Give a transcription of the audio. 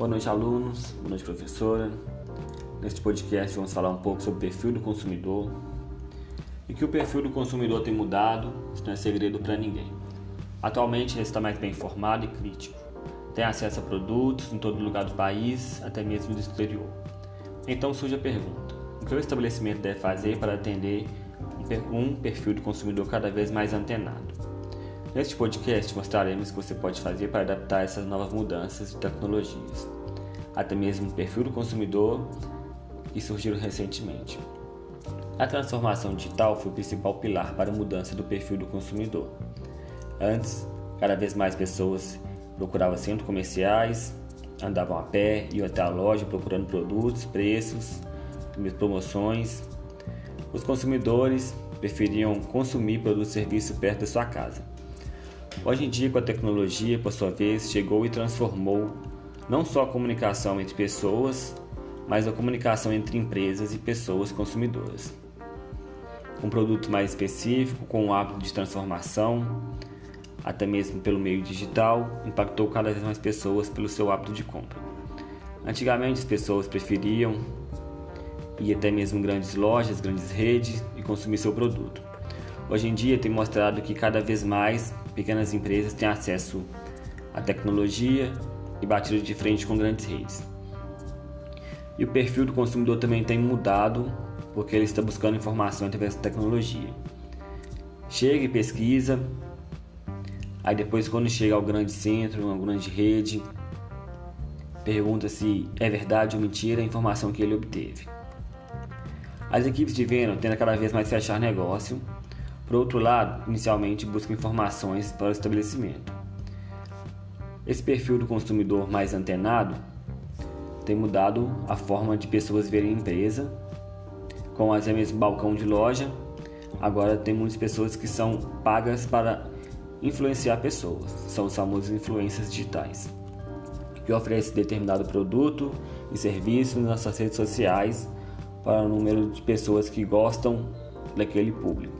Boa noite, alunos. Boa noite, professora. Neste podcast vamos falar um pouco sobre o perfil do consumidor e que o perfil do consumidor tem mudado, isso não é segredo para ninguém. Atualmente ele está mais bem informado e crítico. Tem acesso a produtos em todo lugar do país, até mesmo do exterior. Então surge a pergunta: o que o estabelecimento deve fazer para atender um perfil do consumidor cada vez mais antenado? Neste podcast mostraremos o que você pode fazer para adaptar essas novas mudanças de tecnologias, até mesmo o perfil do consumidor que surgiram recentemente. A transformação digital foi o principal pilar para a mudança do perfil do consumidor. Antes, cada vez mais pessoas procuravam centros comerciais, andavam a pé, iam até a loja procurando produtos, preços, promoções. Os consumidores preferiam consumir produtos e serviços perto da sua casa. Hoje em dia, com a tecnologia, por sua vez, chegou e transformou não só a comunicação entre pessoas, mas a comunicação entre empresas e pessoas consumidoras. Um produto mais específico, com um hábito de transformação, até mesmo pelo meio digital, impactou cada vez mais pessoas pelo seu hábito de compra. Antigamente, as pessoas preferiam ir até mesmo grandes lojas, grandes redes e consumir seu produto. Hoje em dia tem mostrado que cada vez mais pequenas empresas têm acesso à tecnologia e batido de frente com grandes redes. E o perfil do consumidor também tem mudado porque ele está buscando informação através da tecnologia. Chega e pesquisa, aí depois quando chega ao grande centro, uma grande rede, pergunta se é verdade ou mentira a informação que ele obteve. As equipes de venda tendem a cada vez mais fechar negócio por outro lado, inicialmente busca informações para o estabelecimento. Esse perfil do consumidor mais antenado tem mudado a forma de pessoas verem a empresa, com até mesmo balcão de loja. Agora tem muitas pessoas que são pagas para influenciar pessoas, são os famosos influências digitais, que oferecem determinado produto e serviço nas suas redes sociais para o número de pessoas que gostam daquele público.